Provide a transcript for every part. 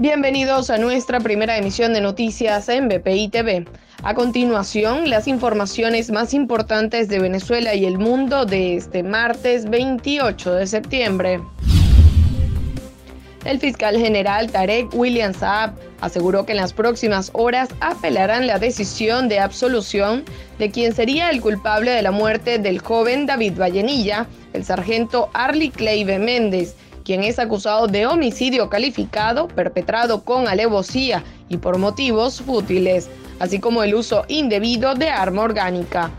Bienvenidos a nuestra primera emisión de noticias en BPI TV. A continuación, las informaciones más importantes de Venezuela y el mundo de este martes 28 de septiembre. El fiscal general Tarek William Saab aseguró que en las próximas horas apelarán la decisión de absolución de quien sería el culpable de la muerte del joven David Vallenilla, el sargento Arlie Cleive Méndez, quien es acusado de homicidio calificado perpetrado con alevosía y por motivos fútiles, así como el uso indebido de arma orgánica.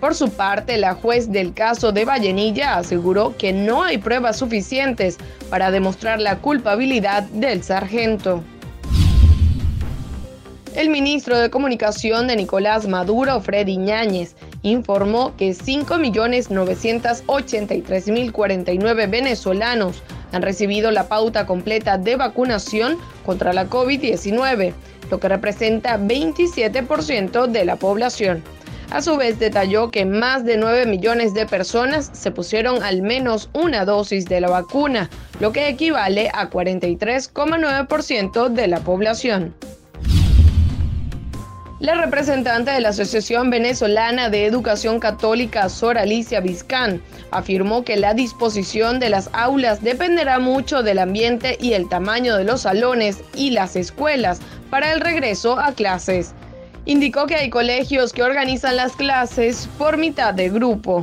Por su parte, la juez del caso de Vallenilla aseguró que no hay pruebas suficientes para demostrar la culpabilidad del sargento. El ministro de Comunicación de Nicolás Maduro, Freddy Ñáñez, informó que 5.983.049 venezolanos han recibido la pauta completa de vacunación contra la COVID-19, lo que representa 27% de la población. A su vez, detalló que más de 9 millones de personas se pusieron al menos una dosis de la vacuna, lo que equivale a 43,9% de la población. La representante de la Asociación Venezolana de Educación Católica, Sor Alicia Vizcán, afirmó que la disposición de las aulas dependerá mucho del ambiente y el tamaño de los salones y las escuelas para el regreso a clases. Indicó que hay colegios que organizan las clases por mitad de grupo.